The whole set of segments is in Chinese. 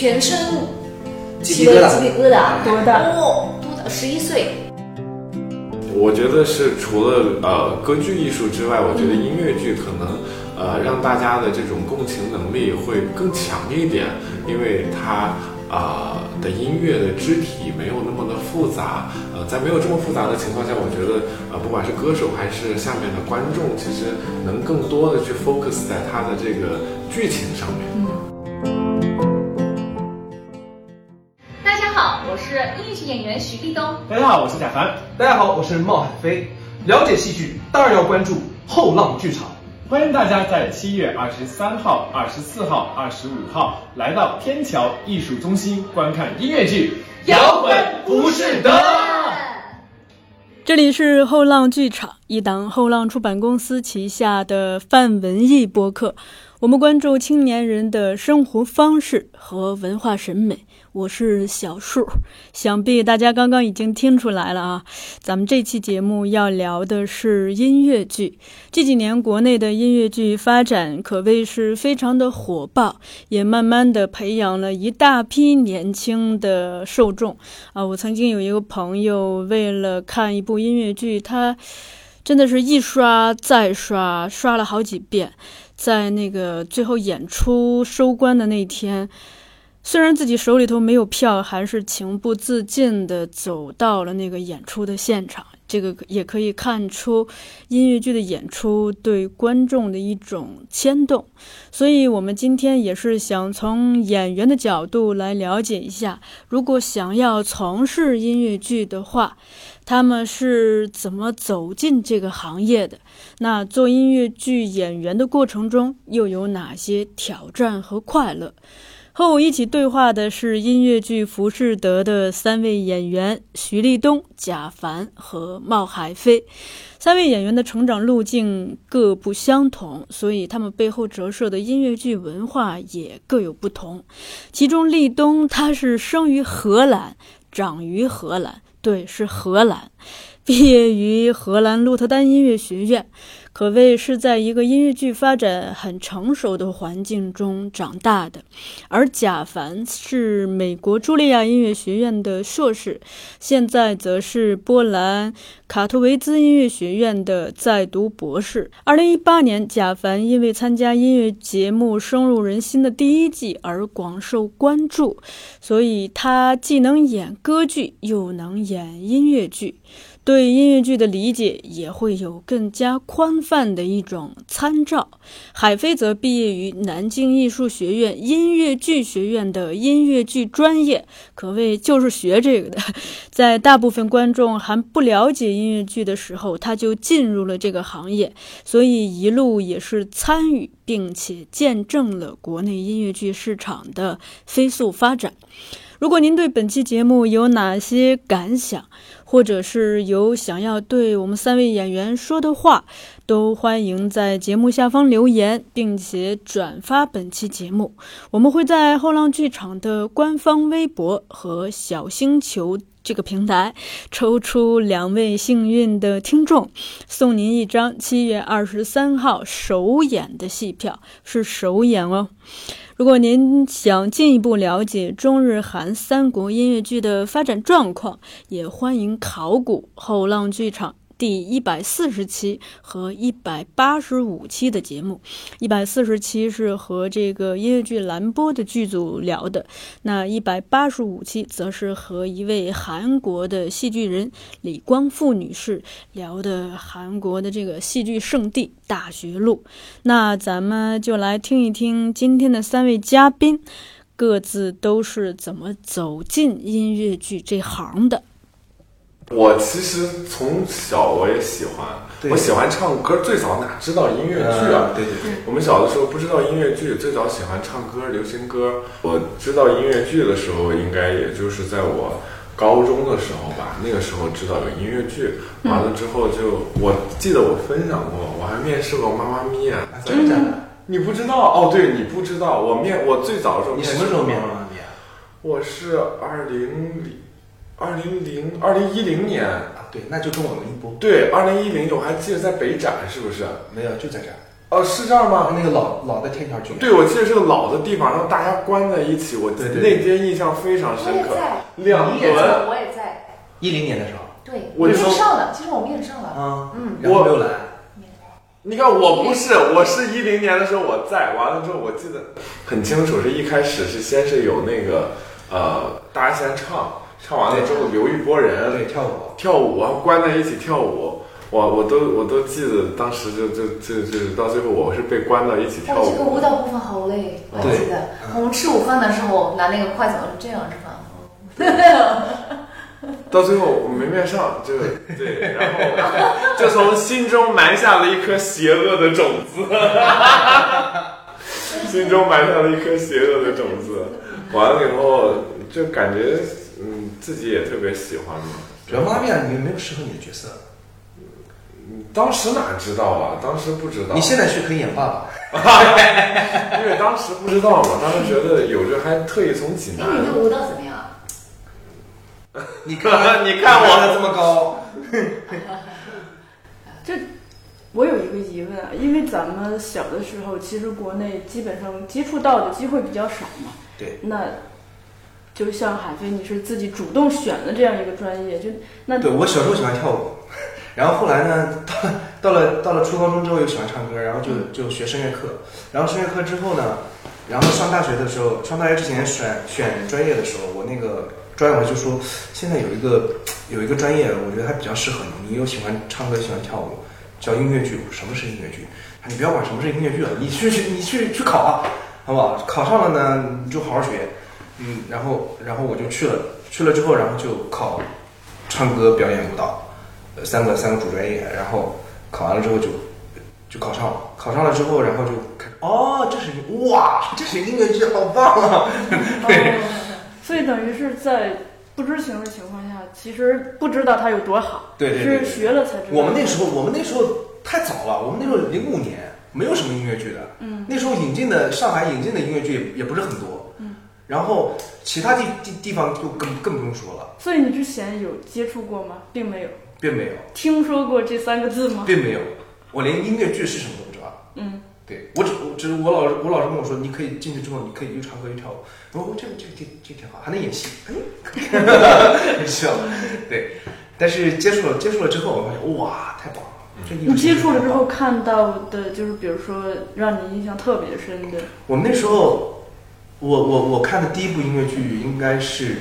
全身鸡皮疙瘩鸡皮疙瘩，多大哦，多大？十一岁。我觉得是除了呃歌剧艺术之外，我觉得音乐剧可能呃让大家的这种共情能力会更强一点，因为它啊、的音乐的肢体没有那么的复杂，呃，在没有这么复杂的情况下，我觉得呃不管是歌手还是下面的观众，其实能更多的去 focus 在它的这个剧情上面。好，我是贾凡，大家好，我是冒海飞。了解戏剧，当然要关注后浪剧场。欢迎大家在七月二十三号、二十四号、二十五号来到天桥艺术中心观看音乐剧《摇滚不是德》。这里是后浪剧场，一档后浪出版公司旗下的泛文艺播客。我们关注青年人的生活方式和文化审美。我是小树，想必大家刚刚已经听出来了啊。咱们这期节目要聊的是音乐剧。这几年国内的音乐剧发展可谓是非常的火爆，也慢慢的培养了一大批年轻的受众啊。我曾经有一个朋友，为了看一部音乐剧，他真的是一刷再刷，刷了好几遍。在那个最后演出收官的那天，虽然自己手里头没有票，还是情不自禁地走到了那个演出的现场。这个也可以看出音乐剧的演出对观众的一种牵动。所以，我们今天也是想从演员的角度来了解一下，如果想要从事音乐剧的话，他们是怎么走进这个行业的？那做音乐剧演员的过程中又有哪些挑战和快乐？和我一起对话的是音乐剧《浮士德》的三位演员徐立东、贾凡和冒海飞。三位演员的成长路径各不相同，所以他们背后折射的音乐剧文化也各有不同。其中，立东他是生于荷兰，长于荷兰，对，是荷兰，毕业于荷兰鹿特丹音乐学院。可谓是在一个音乐剧发展很成熟的环境中长大的，而贾凡是美国茱莉亚音乐学院的硕士，现在则是波兰卡托维兹音乐学院的在读博士。二零一八年，贾凡因为参加音乐节目《深入人心》的第一季而广受关注，所以他既能演歌剧，又能演音乐剧。对音乐剧的理解也会有更加宽泛的一种参照。海飞则毕业于南京艺术学院音乐剧学院的音乐剧专业，可谓就是学这个的。在大部分观众还不了解音乐剧的时候，他就进入了这个行业，所以一路也是参与并且见证了国内音乐剧市场的飞速发展。如果您对本期节目有哪些感想，或者是有想要对我们三位演员说的话，都欢迎在节目下方留言，并且转发本期节目。我们会在后浪剧场的官方微博和小星球这个平台抽出两位幸运的听众，送您一张七月二十三号首演的戏票，是首演哦。如果您想进一步了解中日韩三国音乐剧的发展状况，也欢迎考古后浪剧场第一百四十期和一百八十五期的节目。一百四十期是和这个音乐剧蓝波的剧组聊的，那一百八十五期则是和一位韩国的戏剧人李光富女士聊的韩国的这个戏剧圣地大学路。那咱们就来听一听今天的三位嘉宾各自都是怎么走进音乐剧这行的。我其实从小我也喜欢，我喜欢唱歌，最早哪知道音乐剧啊？对对对，我们小的时候不知道音乐剧，最早喜欢唱歌，流行歌。我知道音乐剧的时候，应该也就是在我高中的时候吧。那个时候知道有音乐剧，完了之后就，我记得我分享过，我还面试过《妈妈咪呀》。真的？你不知道哦？对，你不知道，我面我最早的时候你什么时候面试的妈咪啊？我是二零零二零零二零一零年，啊，对，那就跟我们一波。对，二零一零我还记得在北展，是不是？没有，就在这儿。哦，是这儿吗？那个老老的天桥剧院。对，我记得是个老的地方，然后大家关在一起，我对对那天印象非常深刻。两你也在，轮，我也在。一零年的时候。对，我就上了，其实我们也上了。啊，嗯，然后没有来。你看我不是，我是一零年的时候我在，完了之后我记得很清楚，是一开始是先是有那个呃，大家先唱，唱完了之后留一波人对，跳舞。跳舞啊，关在一起跳舞。我我都我都记得当时就就就就是到最后我是被关到一起跳哦，这个舞。舞蹈部分好累，我记得。我们吃午饭的时候拿那个筷子是这样是吧？到最后我没面上，就对，然后就从心中埋下了一颗邪恶的种子，心中埋下了一颗邪恶的种子。完了以后就感觉嗯自己也特别喜欢嘛。主要妈咪啊，你没有适合你的角色。当时哪知道啊？当时不知道。你现在去可以演爸爸。因为当时不知道嘛，当时觉得有着还特意从济哎，南你。的舞蹈怎么样？你看，你看我的这么高，这我有一个疑问啊，因为咱们小的时候，其实国内基本上接触到的机会比较少嘛。对。那就像海飞，你是自己主动选的这样一个专业，就那对我小时候喜欢跳舞，然后后来呢，到到了到了初高中之后又喜欢唱歌，然后就就学声乐课，然后声乐课之后呢，然后上大学的时候，上大学之前选选专业的时候，我那个专业我就说，现在有一个有一个专业，我觉得还比较适合你，你又喜欢唱歌，喜欢跳舞，叫音乐剧。什么是音乐剧？啊你不要管什么是音乐剧了，你去去你去去考啊，好不好？考上了呢，你就好好学，嗯，然后然后我就去了，去了之后，然后就考唱歌、表演、舞蹈，呃，三个三个主专业，然后考完了之后就就考上了，考上了之后，然后就看，哦，这是哇，这是音乐剧，好棒啊！对，所以等于是在不知情的情况下，其实不知道它有多好，对对对对是学了才知道。我们那时候，我们那时候太早了，我们那时候零五年没有什么音乐剧的，嗯，那时候引进的上海引进的音乐剧也也不是很多，嗯，然后其他地地地方就更更不用说了，所以你之前有接触过吗？并没有。并没有，听说过这三个字吗？并没有，我连音乐剧是什么都不知道。嗯，对我只我只是我老师我老师跟我说，你可以进去之后，你可以又唱歌又跳舞。我说这个这个这这挺好，还能演戏，哎，笑。对，但是接触了接触了之后，我发现哇，太棒了！这你接触了之后看到的，就是比如说让你印象特别深的，我们那时候，我我我看的第一部音乐剧应该是，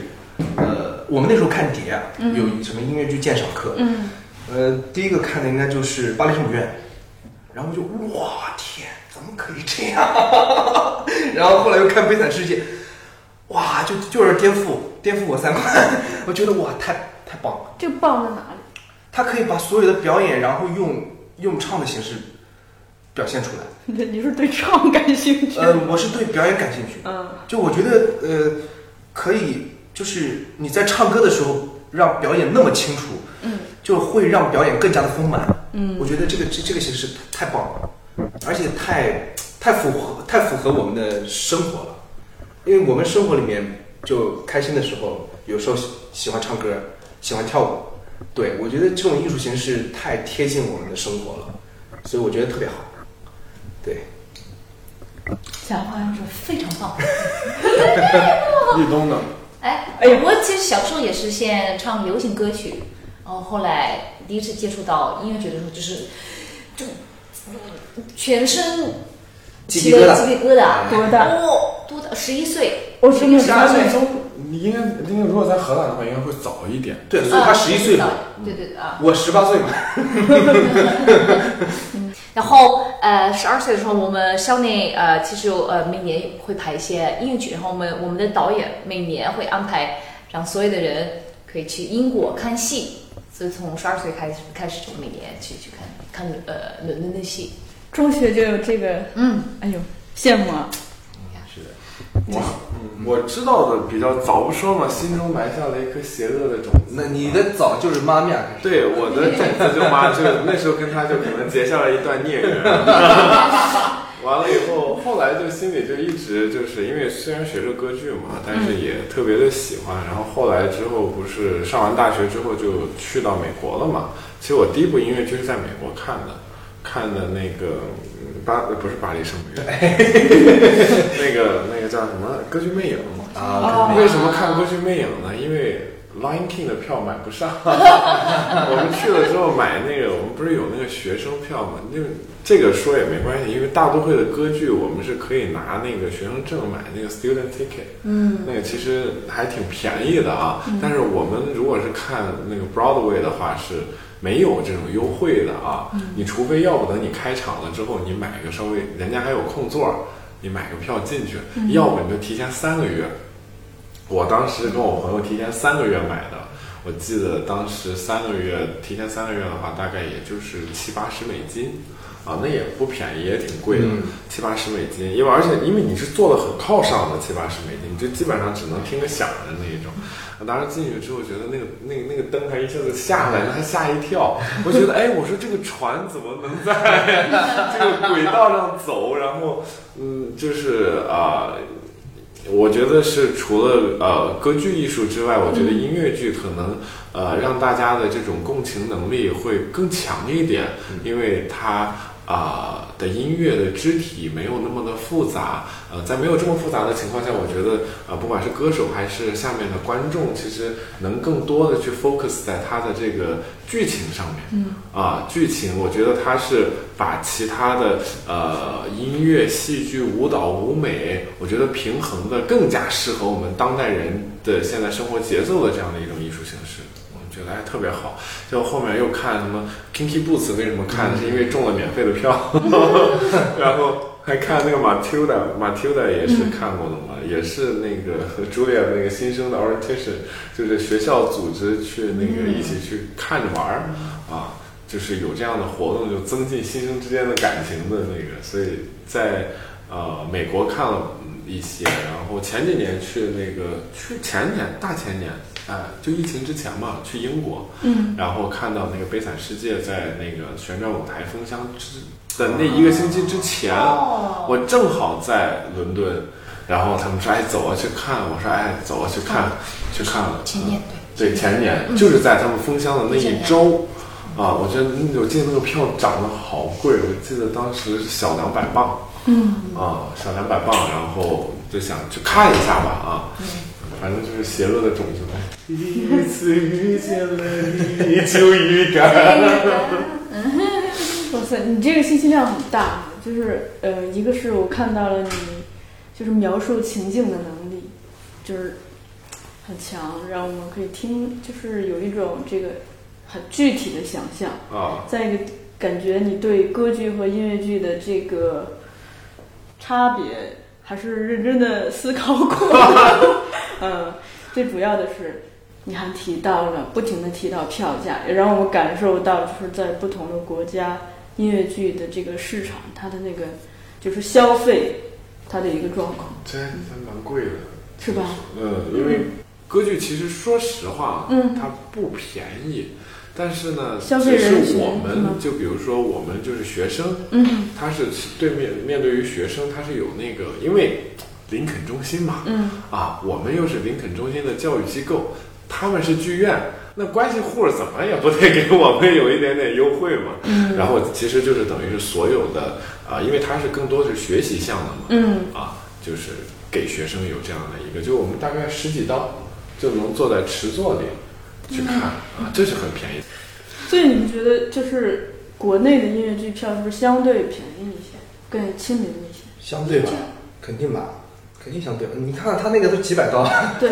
呃，我们那时候看碟啊，嗯有什么音乐剧鉴赏课，嗯，呃，第一个看的应该就是巴黎圣母院，然后就哇天，怎么可以这样？然后后来又看悲惨世界，哇，就就是颠覆颠覆我三观，我觉得哇太太棒了，这棒在哪里？他可以把所有的表演，然后用用唱的形式表现出来。你你是对唱感兴趣？呃，我是对表演感兴趣，嗯。就我觉得呃，可以就是你在唱歌的时候让表演那么清楚，嗯，就会让表演更加的丰满。嗯。我觉得这个这这个形式太棒了，而且太太符合太符合我们的生活了，因为我们生活里面就开心的时候，有时候喜喜欢唱歌，喜欢跳舞，对我觉得这种艺术形式太贴近我们的生活了，所以我觉得特别好，对。讲话是非常棒。立冬呢？哎，哎我其实小时候也是先唱流行歌曲，然后后来第一次接触到音乐剧的时候，就是就嗯全身起了鸡皮疙瘩。鸡皮疙瘩，多大？哦，多大？十一岁，我真的十二岁。你应该应该如果在河南的话，应该会早一点。对，所以他十一岁。嘛，对对对啊。我十八岁。嘛。然后呃，十二岁的时候，我们校内呃，其实有呃每年会排一些音乐剧，然后我们我们的导演每年会安排让所有的人可以去英国看戏，所以从十二岁开始开始就每年去去看看呃伦敦的戏。中学就有这个，嗯，哎呦，羡慕啊！是的，我嗯我知道的比较早不说嘛，心中埋下了一颗邪恶的种子。那你的早就是妈咪啊，对我的种子就妈就那时候跟他就可能结下了一段孽缘。完 完了以后，后来就心里就一直就是因为虽然学着歌剧嘛，但是也特别的喜欢。然后后来之后不是上完大学之后就去到美国了嘛。其实我第一部音乐剧是在美国看的，看的那个嗯巴不是巴黎圣母院，那个那个叫什么歌剧魅影啊，为什么看歌剧魅影呢？因为 Lion King 的票买不上，我们去了之后买那个，我们不是有那个学生票吗？那这个说也没关系，因为大都会的歌剧我们是可以拿那个学生证买那个 student ticket，嗯，那个其实还挺便宜的啊。但是我们如果是看那个 Broadway 的话是。没有这种优惠的啊，你除非要不等你开场了之后，你买个稍微人家还有空座，你买个票进去，要不你就提前三个月。我当时跟我朋友提前三个月买的，我记得当时三个月提前三个月的话，大概也就是七八十美金，啊，那也不便宜，也挺贵的，七八十美金。因为而且因为你是坐的很靠上的，七八十美金，你就基本上只能听个响的那一种。我当时进去之后，觉得那个那个那个灯还一下子下来了，还吓一跳。我觉得，哎，我说这个船怎么能在这个轨道上走？然后，嗯，就是啊，我觉得是除了呃歌剧艺术之外，我觉得音乐剧可能呃让大家的这种共情能力会更强一点，因为它。啊的音乐的肢体没有那么的复杂，呃，在没有这么复杂的情况下，我觉得呃，不管是歌手还是下面的观众，其实能更多的去 focus 在它的这个剧情上面。嗯，啊，剧情，我觉得它是把其他的呃音乐、戏剧、舞蹈、舞美，我觉得平衡的更加适合我们当代人的现在生活节奏的这样的一种艺术形式。觉得还特别好，就后面又看什么 Kinky Boots，为什么看？是因为中了免费的票，然后还看那个 Matilda，Matilda 也是看过的嘛，也是那个 Julia 那个新生的 orientation，就是学校组织去那个一起去看着玩儿啊，就是有这样的活动，就增进新生之间的感情的那个，所以在呃美国看了一些，然后前几年去那个去前年大前年。哎，就疫情之前嘛，去英国，嗯，然后看到那个《悲惨世界》在那个旋转舞台封箱之的那一个星期之前，我正好在伦敦，然后他们说：“哎，走啊，去看。”我说：“哎，走啊，去看，去看了。”前年对，对前年就是在他们封箱的那一周，啊，我觉得我记得那个票涨得好贵，我记得当时是小两百磅，嗯，啊，小两百磅，然后就想去看一下吧，啊。反正就是邪恶的种子呗。一次遇见了你就预感。哇塞，你这个信息量很大，就是呃，一个是我看到了你，就是描述情境的能力，就是很强，让我们可以听，就是有一种这个很具体的想象啊。再一个，感觉你对歌剧和音乐剧的这个差别。还是认真的思考过，嗯，最主要的是，你还提到了不停的提到票价，也让我感受到就是在不同的国家音乐剧的这个市场，它的那个就是消费它的一个状况，真真蛮贵的，是吧？嗯，因为歌剧其实说实话，嗯，它不便宜。但是呢，其实我们就比如说，我们就是学生，嗯，他是对面面对于学生，他是有那个，因为林肯中心嘛，嗯，啊，我们又是林肯中心的教育机构，他们是剧院，那关系户怎么也不得给我们有一点点优惠嘛，嗯，然后其实就是等于是所有的啊，因为它是更多的是学习项的嘛，嗯，啊，就是给学生有这样的一个，就我们大概十几刀就能坐在池座里。去看啊，这是很便宜。所以你们觉得，就是国内的音乐剧票是不是相对便宜一些，更亲民一些？相对吧，肯定吧，肯定相对。你看他那个都几百刀，对，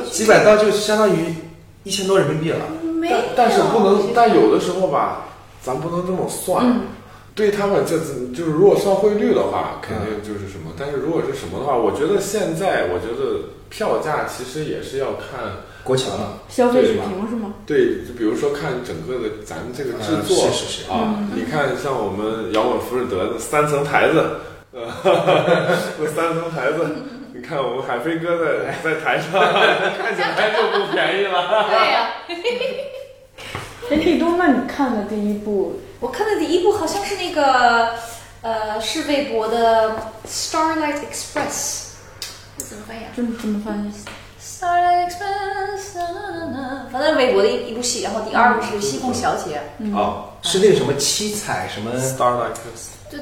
几百刀就相当于一千多人民币了。但但是不能，但有的时候吧，咱不能这么算。对他们，就是就是如果算汇率的话，肯定就是什么。但是如果是什么的话，我觉得现在，我觉得票价其实也是要看。国强消费水平是吗？对，就比如说看整个的咱们这个制作啊，你看像我们摇滚福士德的三层台子，呃，那三层台子，你看我们海飞哥在在台上，看起来就不便宜了。对呀。哎，立冬，那你看的第一部？我看的第一部好像是那个，呃，是微博的 Starlight Express，这怎么翻译啊这么怎么翻译？？Starlight Express，反正微博的一一部戏，然后第二部是《西凤小姐》，哦，是那个什么七彩什么 Starlight 对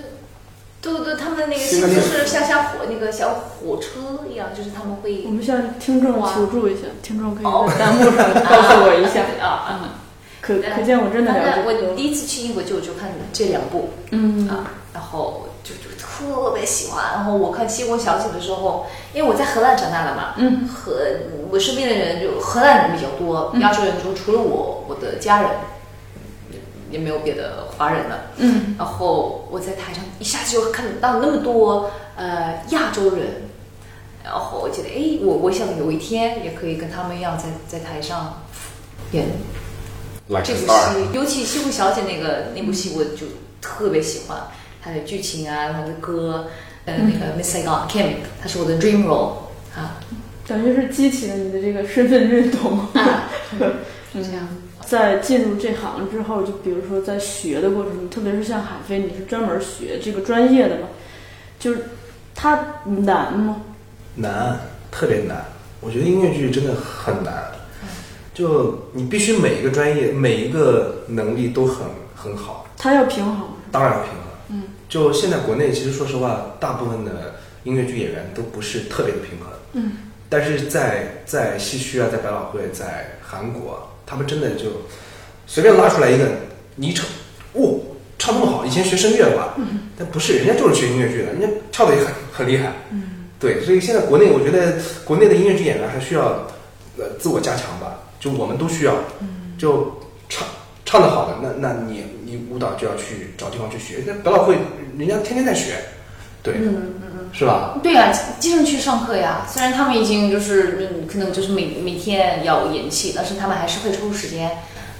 对对，他们的那个就是像像火那个小火车一样，就是他们会我们向听众哇求助一下，听众可以哦在弹幕上告诉我一下。啊啊。可可见我真的了解我第一次去英国就就看这两部，嗯啊，然后就就特别喜欢。然后我看《西国小姐》的时候，因为我在荷兰长大的嘛，嗯，荷我身边的人就荷兰人比较多，亚洲人就除了我，我的家人也也没有别的华人了。嗯，然后我在台上一下子就看到那么多呃亚洲人，然后我觉得哎，我我想有一天也可以跟他们一样在在台上演 Like 这部戏，尤其《西湖小姐》那个那部戏，我就特别喜欢它的剧情啊，它的歌，呃，那个 Miss Saigon Kim，她是我的 dream role 啊。等于是激起了你的这个身份认同。啊，是这样。在进入这行之后，就比如说在学的过程中，特别是像海飞，你是专门学这个专业的嘛，就是它难吗？难，特别难。我觉得音乐剧真的很难，就你必须每一个专业、每一个能力都很很好，它要平衡。当然要平衡。嗯，就现在国内，其实说实话，大部分的音乐剧演员都不是特别的平衡。嗯，但是在在西区啊，在百老汇，在韩国，他们真的就随便拉出来一个，你唱，哦，唱那么好，以前学声乐的吧？嗯，但不是，人家就是学音乐剧的，人家跳的也很很厉害。嗯，对，所以现在国内，我觉得国内的音乐剧演员还需要呃自我加强吧，就我们都需要，就唱唱的好的，那那你你舞蹈就要去找地方去学，那百老汇人家天天在学，对，是吧？对呀、经常去上课呀。虽然他们已经就是嗯，可能就是每每天要演戏，但是他们还是会抽出时间，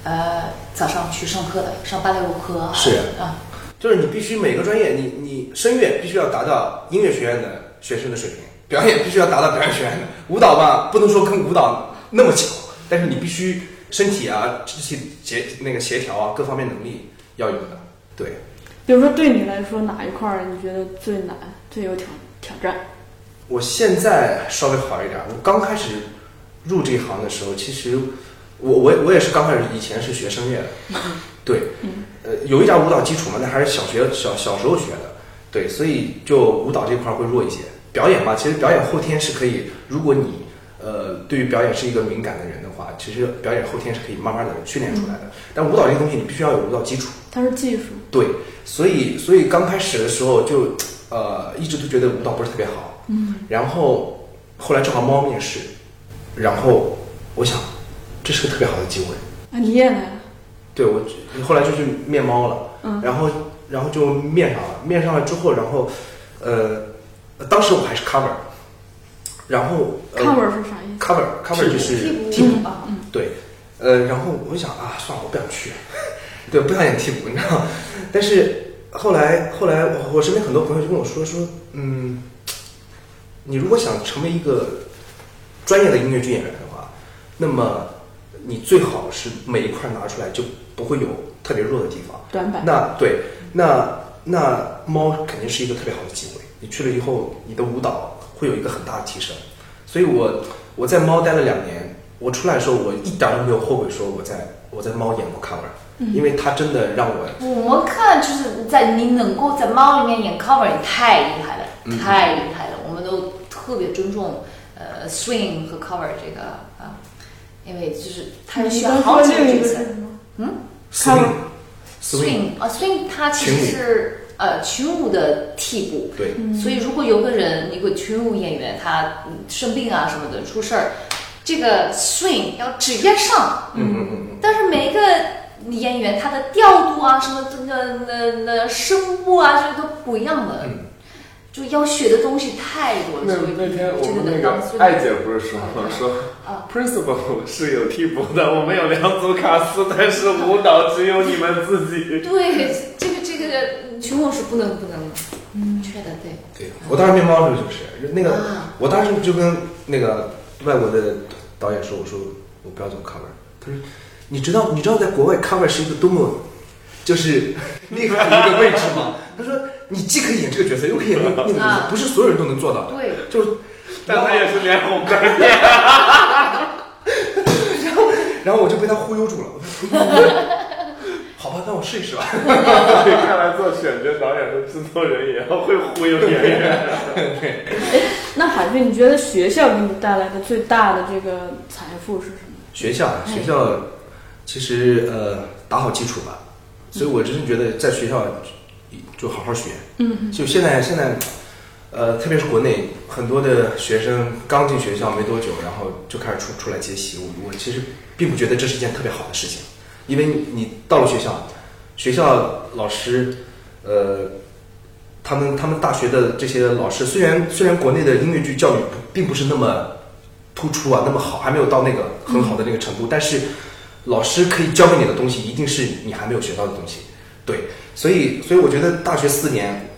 呃，早上去上课的，上芭蕾舞课啊。是啊，就是你必须每个专业，你你声乐必须要达到音乐学院的学生的水平，表演必须要达到表演学院的，舞蹈吧不能说跟舞蹈那么巧，但是你必须身体啊、肢体协那个协调啊各方面能力要有的，对。比如说对你来说，哪一块儿你觉得最难、最有挑挑战？我现在稍微好一点。我刚开始入这一行的时候，其实我我我也是刚开始，以前是学声乐的，对，呃，有一点舞蹈基础嘛，那还是小学小小时候学的，对，所以就舞蹈这块会弱一些。表演嘛，其实表演后天是可以，如果你呃对于表演是一个敏感的人的话，其实表演后天是可以慢慢的训练出来的。但舞蹈这个东西，你必须要有舞蹈基础。它是技术。对，所以所以刚开始的时候就呃一直都觉得舞蹈不是特别好，嗯，然后后来正好猫面试，然后我想这是个特别好的机会，啊，你也来了。对我后来就去面猫了，嗯然后然后就面上了，面上了之后，然后呃当时我还是 cover，然后、呃、cover 是啥意思？cover cover 就是替补替补啊，对，呃，然后我想啊，算了，我不想去，对，不想演替补，你知道吗？但是后来后来我我身边很多朋友就跟我说说，嗯，你如果想成为一个专业的音乐剧演员的话，那么你最好是每一块拿出来就不会有特别弱的地方。短板。那对，那那猫肯定是一个特别好的机会。你去了以后，你的舞蹈会有一个很大的提升。所以我我在猫待了两年，我出来的时候，我一点都没有后悔说我在我在猫演过 cover，、因为他真的让我我们看就是在你能够在猫里面演 cover，你太厉害了，嗯。太厉害了，我们都特别尊重呃 swing 和 cover 这个啊，因为就是他是需要好几个角色。个是什么？嗯 swing swing 啊 swing 它其实是呃群舞的替补，对，所以如果有个人一个群舞演员他嗯生病啊什么的出事儿，这个 swing 要直接上，嗯嗯嗯但是每一个演员他的调度啊，什么这个那那声部啊，这都不一样的，嗯。就要学的东西太多了。那那天我们那个艾姐不是说嗯说啊。Principal 是有替补的，我们有两组卡司，但是舞蹈只有你们自己。对这个这个群舞是不能不能缺的，对。对，我当时面包的时候就是那个啊，我当时就跟那个外国的导演说，我说我不要做 cover，他说你知道你知道在国外 cover 是一个多么就是厉害的一个位置吗。他说你既可以演这个角色，又可以演那个角色啊，不是所有人都能做到的。对，就但他也是脸红的，然后然后我就被他忽悠住了。好吧，那我试一试吧。看来做选角导演和制作人也要会忽悠演员。那海飞，你觉得学校给你带来的最大的这个财富是什么？学校，学校其实呃打好基础吧，所以我真是觉得在学校就好好学。嗯，就现在现在，呃，特别是国内很多的学生刚进学校没多久，然后就开始出出来接戏。我我其实并不觉得这是一件特别好的事情，因为你你到了学校，学校老师，呃，他们他们大学的这些老师，虽然虽然国内的音乐剧教育不并不是那么突出啊，那么好，还没有到那个很好的那个程度，但是老师可以教给你的东西，一定是你还没有学到的东西。对，所以所以我觉得大学四年，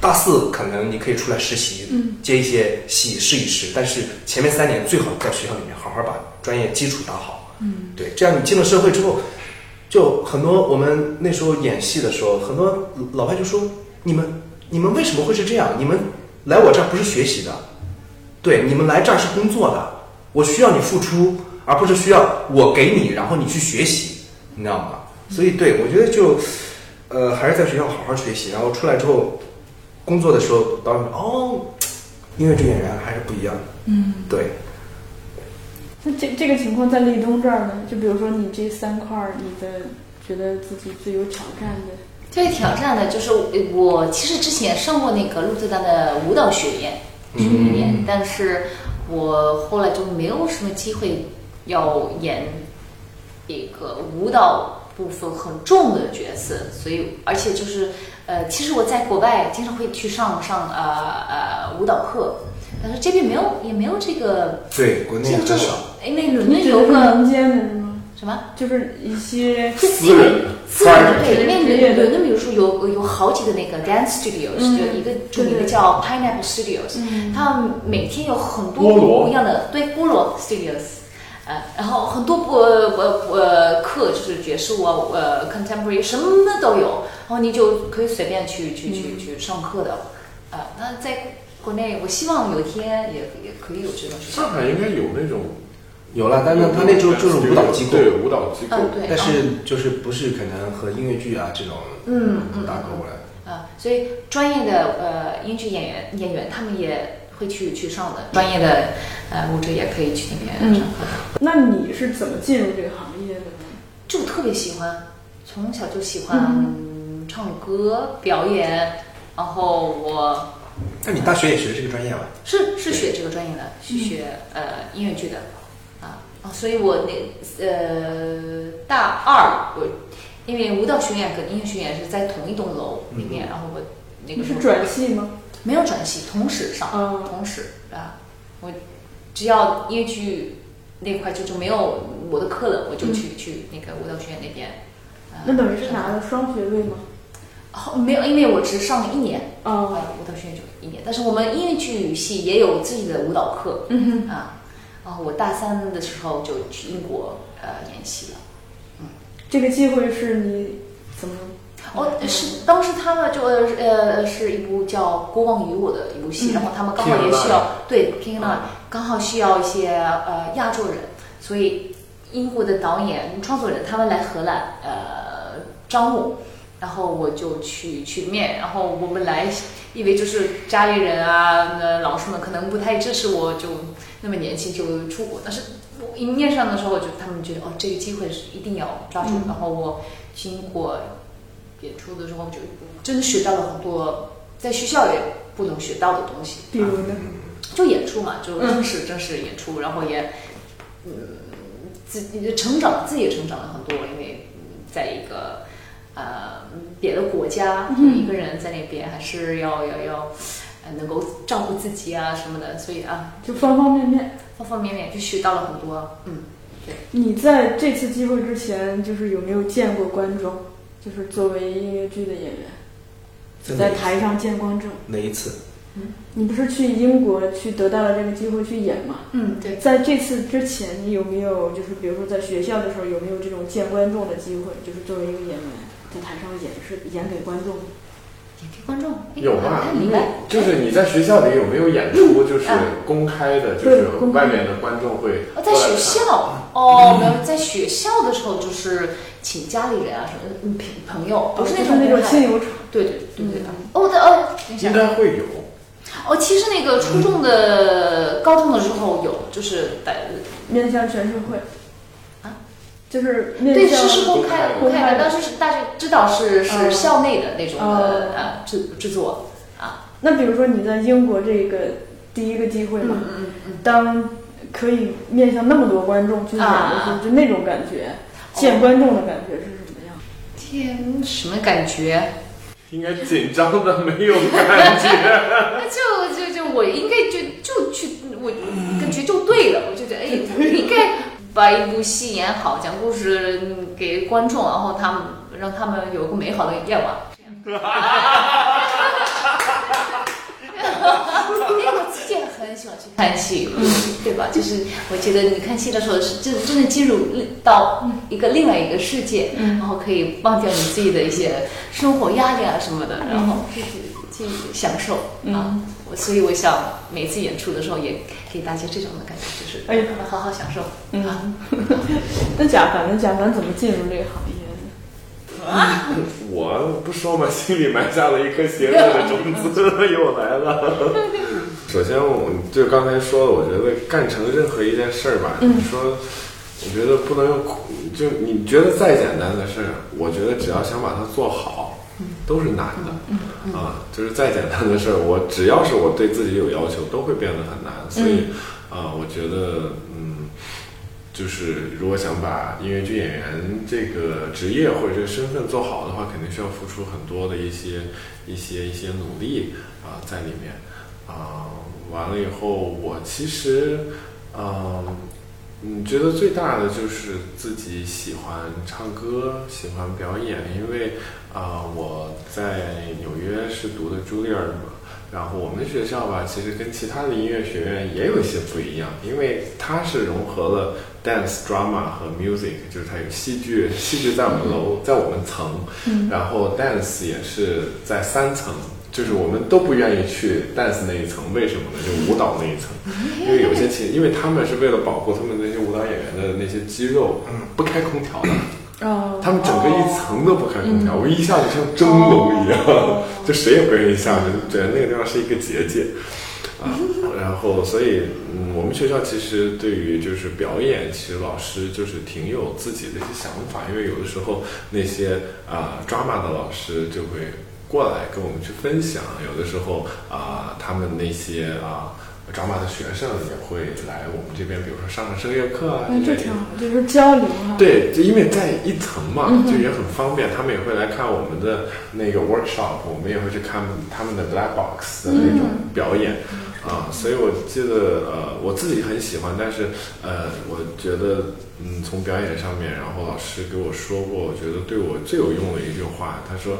大四可能你可以出来实习，接一些戏试一试，但是前面三年最好在学校里面好好把专业基础打好。嗯，对，这样你进了社会之后，就很多我们那时候演戏的时候，很多老外就说：“你们你们为什么会是这样？你们来我这儿不是学习的，对，你们来这儿是工作的，我需要你付出，而不是需要我给你，然后你去学习，你知道吗？所以对我觉得就，呃，还是在学校好好学习，然后出来之后，工作的时候，导演说哦，音乐剧演员还是不一样的，嗯，对，那这这个情况在立冬这儿呢？就比如说你这三块儿，你的觉得自己最有挑战的，最挑战的就是呃我其实之前上过那个鹿特丹的舞蹈学院学院，但是我后来就没有什么机会要演一个舞蹈部分很重的角色，所以而且就是呃，其实我在国外经常会去上上呃呃舞蹈课，但是这边没有也没有这个对，国内这个这个很少，，因为伦敦有个民间的吗？什么？就是一些私人私人的对，因为伦敦比如说有有好几个那个 dance studios，、嗯就一个著名的叫 Pineapple Studios，、嗯。他每天有很多不一样的对菠萝 studios，呃，然后很多不呃呃课就是爵士舞啊，呃 contemporary 什么都有，然后你就可以随便去去去去上课的，呃，那在国内，我希望有一天也也可以有这种学校上。海应该有那种，有了，但是他那就就是舞蹈机构，对舞蹈机构，嗯，对，但是就是不是可能和音乐剧啊这种嗯嗯搭钩了。啊，所以专业的呃音剧演员演员他们也会去去上的，专业的呃舞者也可以去那边上课。那你是怎么进入这个行业的呢？就特别喜欢，从小就喜欢唱歌表演，然后我那你大学也学这个专业吧？是是学这个专业的，是学呃音乐剧的，啊啊，所以我那呃大二我因为舞蹈学院跟音乐学院是在同一栋楼里面，然后我那个你是转系吗？没有转系，同时上，嗯同时啊，我只要音乐剧那块就就没有我的课了，我就去、去那个舞蹈学院那边。呃那等于是拿了双学位吗？后没有，因为我只上了一年，啊，呃，舞蹈学院就一年，但是我们音乐剧系也有自己的舞蹈课，嗯哼，啊，然后我大三的时候就去英国呃演戏了。这个机会是你怎么？哦，是当时他们就呃呃是一部叫《国王与我》的一部戏，嗯然后他们刚好也需要对 King Line 刚好需要一些呃亚洲人，所以英国的导演创作人他们来荷兰呃招募，然后我就去去面，然后我们来以为就是家里人啊，那老师们可能不太支持我，就那么年轻就出国，但是我一面上的时候就他们觉得哦这个机会是一定要抓住，然后我去英国。演出的时候，就真的学到了很多在学校也不能学到的东西。比如呢？就演出嘛，就正式正式演出，然后也嗯自己的成长，自己也成长了很多，因为嗯在一个呃别的国家，就一个人在那边，还是要要要呃能够照顾自己啊什么的，所以啊就方方面面。方方面面就学到了很多，嗯。你在这次机会之前，就是有没有见过观众？就是作为音乐剧的演员，在台上见观众。哪一次？嗯你不是去英国去得到了这个机会去演吗？嗯，对。在这次之前，你有没有就是比如说在学校的时候有没有这种见观众的机会？就是作为一个演员在台上演是演给观众。演给观众有吧？太明白。就是你在学校里有没有演出？就是公开的，就是外面的观众会。在学校哦，没有，在学校的时候就是请家里人啊什么朋朋友，不是那种那种亲友场。对对对对的。哦的哦，应该会有。哦，其实那个初中的、高中的时候有，就是在面向全社会。就是对，是是公开公开的，当时是大学知道是是校内的那种的呃制制作啊。那比如说你在英国这个第一个机会嘛，当可以面向那么多观众去演的时候，就那种感觉，见观众的感觉是什么样？天什么感觉？应该紧张的没有感觉。那就就就我应该就就去我感觉就对了，我就觉得哎应该。把一部戏演好，讲故事给观众，然后他们让他们有个美好的夜晚。哎，我自己也很喜欢去看戏，对吧？就是我觉得你看戏的时候是真真的进入到一个另外一个世界，然后可以忘掉你自己的一些生活压力啊什么的，然后去去享受啊。我所以我想每次演出的时候也给大家这种的感觉，就是哎，好好享受。嗯，那贾凡呢？贾凡怎么进入这个行业呢？啊，我不说嘛，心里埋下了一颗邪恶的种子，又来了。首先，我就刚才说的，我觉得干成任何一件事儿吧，你说，我觉得不能用苦，就你觉得再简单的事儿，我觉得只要想把它做好。都是难的，啊，就是再简单的事儿，我只要是我对自己有要求，都会变得很难。所以，啊，我觉得，嗯，就是如果想把音乐剧演员这个职业或者这个身份做好的话，肯定需要付出很多的一些、一些、一些努力啊，在里面。啊，完了以后，我其实，嗯。嗯，觉得最大的就是自己喜欢唱歌，喜欢表演。因为啊，我在纽约是读的朱利尔嘛，然后我们学校吧，其实跟其他的音乐学院也有一些不一样，因为它是融合了 dance、drama 和 music，就是它有戏剧，戏剧在我们楼，在我们层，然后 dance 也是在三层。就是我们都不愿意去 dance 那一层，为什么呢？就舞蹈那一层，因为有些其，因为他们是为了保护他们那些舞蹈演员的那些肌肉，不开空调的。哦。他们整个一层都不开空调，我一下子像蒸笼一样，就谁也不愿意下去，就觉得那个地方是一个结界。啊，然后所以，嗯，我们学校其实对于就是表演，其实老师就是挺有自己的一些想法，因为有的时候那些啊 drama 的老师就会。过来跟我们去分享，有的时候啊，他们那些啊抓马的学生也会来我们这边，比如说上个声乐课啊，这挺好，就是交流啊。对，就因为在一层嘛，就也很方便。他们也会来看我们的那个 workshop，我们也会去看他们的 black box 的那种表演啊。所以我记得呃，我自己很喜欢，但是呃，我觉得嗯，从表演上面，然后老师给我说过，我觉得对我最有用的一句话，他说。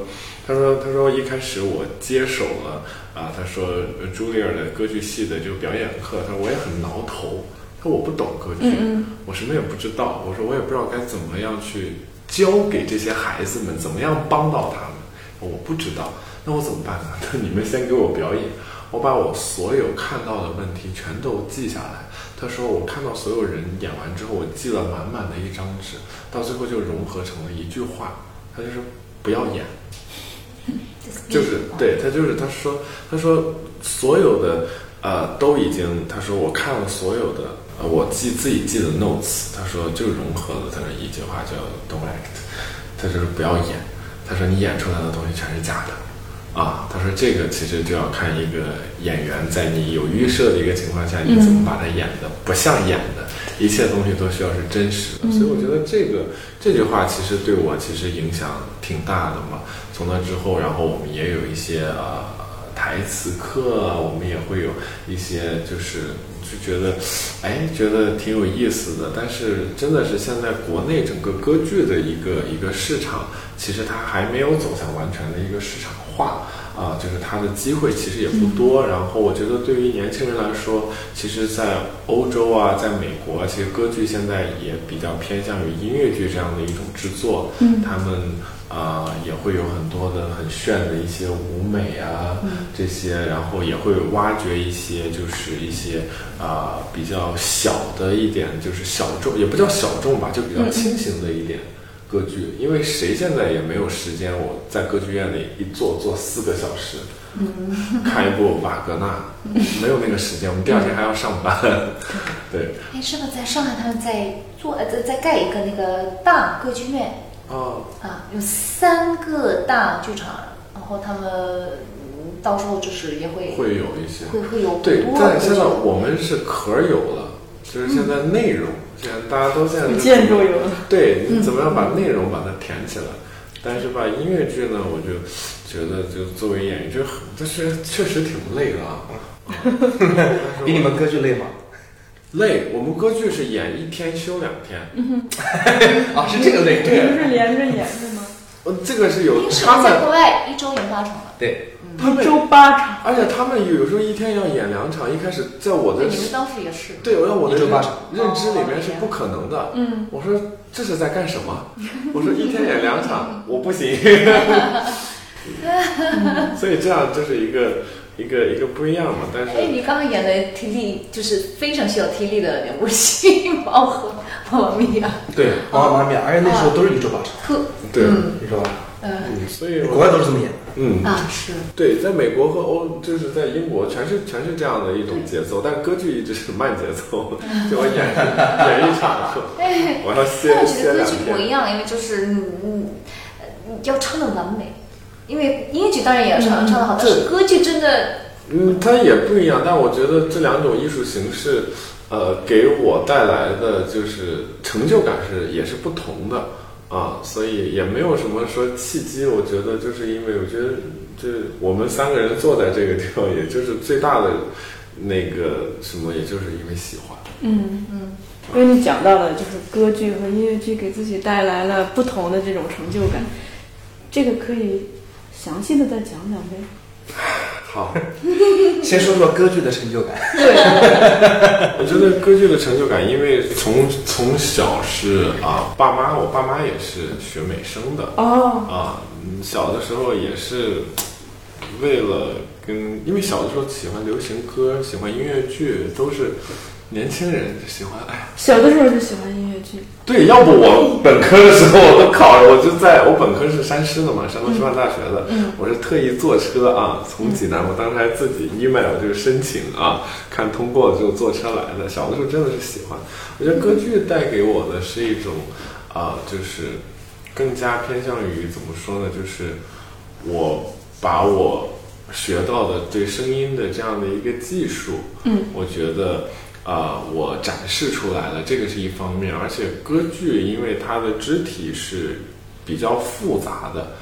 他说：“他说一开始我接手了啊，他说朱丽尔的歌剧系的就表演课，他说我也很挠头，他说我不懂歌剧，我什么也不知道，我说我也不知道该怎么样去教给这些孩子们，怎么样帮到他们，我不知道，那我怎么办呢？那 你们先给我表演，我把我所有看到的问题全都记下来。他说我看到所有人演完之后，我记了满满的一张纸，到最后就融合成了一句话，他就是不要演。”就是对他，就是他说，他说所有的呃都已经，他说我看了所有的呃我记自己记的 notes，他说就融合了他的一句话叫 don't act，他就是不要演，他说你演出来的东西全是假的啊，他说这个其实就要看一个演员在你有预设的一个情况下，你怎么把它演的不像演的。一切东西都需要是真实的，所以我觉得这个这句话其实对我其实影响挺大的嘛。从那之后，然后我们也有一些呃台词课，我们也会有一些就是就觉得，哎，觉得挺有意思的。但是真的是现在国内整个歌剧的一个一个市场，其实它还没有走向完全的一个市场化。化啊、就是它的机会其实也不多。然后我觉得对于年轻人来说，其实，在欧洲啊，在美国，其实歌剧现在也比较偏向于音乐剧这样的一种制作。嗯，他们啊、也会有很多的很炫的一些舞美啊，这些，然后也会挖掘一些就是一些啊、比较小的一点，就是小众，也不叫小众吧，就比较清醒的一点。歌剧，因为谁现在也没有时间，我在歌剧院里一坐坐四个小时，看一部瓦格纳，没有那个时间，我们第二天还要上班，对，哎，是不是在上海他们在做呃在在盖一个那个大歌剧院哦，啊？有三个大剧场，然后他们嗯到时候就是也会会有一些，会会有对，但现在我们是壳有了，就是现在内容，现在大家都现在建筑有了，对你怎么样把内容把它填起来？但是吧，音乐剧呢，我就觉得就作为演员，就很，这是确实挺累的啊。比你们歌剧累吗？累，我们歌剧是演一天休两天，啊，是这个累，你们是连着演是吗？呃，这个是有他们，在国外一周演八场了，对，他们一周八场，而且他们有时候一天要演两场，一开始在我的对，你们当时也是。对，我要我的认一周八场认知里面是不可能的。嗯，我说这是在干什么？我说一天演两场，我不行。所以这样就是一个一个一个不一样嘛。但是哎，你刚刚演的体力就是非常需要体力的两部戏，《猫和妈妈咪呀对，妈妈咪呀，而且那时候都是一周八场，》特对，一周八场，嗯嗯所以国外都是这么演的。嗯，啊是对，在美国和欧，就是在英国，全是全是这样的一种节奏，但歌剧一直是慢节奏，就我演演一场，哎，我要歇但我觉歇两得歌剧不一。样，因为就是嗯要唱的完美。因为音乐剧当然也要唱唱的好，但是歌剧真的嗯，它也不一样，但我觉得这两种艺术形式，呃，给我带来的就是成就感是也是不同的啊，所以也没有什么说契机。我觉得就是因为我觉得，这我们三个人坐在这个地方，也就是最大的那个什么，也就是因为喜欢。嗯嗯，因为你讲到了，就是歌剧和音乐剧给自己带来了不同的这种成就感，这个可以详细的再讲讲呗。好，先说说歌剧的成就感。对 我觉得歌剧的成就感，因为从从小是啊，爸妈，我爸妈也是学美声的。哦，啊，嗯小的时候也是为了跟，因为小的时候喜欢流行歌，喜欢音乐剧，都是年轻人就喜欢。哎呀，小的时候就喜欢音乐剧，对，要不我本科的时候我都考了，我就在我本科是山师的嘛，山东师范大学的，我是特意坐车啊，从济南，我当时还自己 email 就是申请啊，看通过就坐车来的。小的时候真的是喜欢，我觉得歌剧带给我的是一种啊、就是更加偏向于怎么说呢，就是我把我学到的对声音的这样的一个技术，嗯，我觉得啊、我展示出来了，这个是一方面，而且歌剧因为它的肢体是比较复杂的，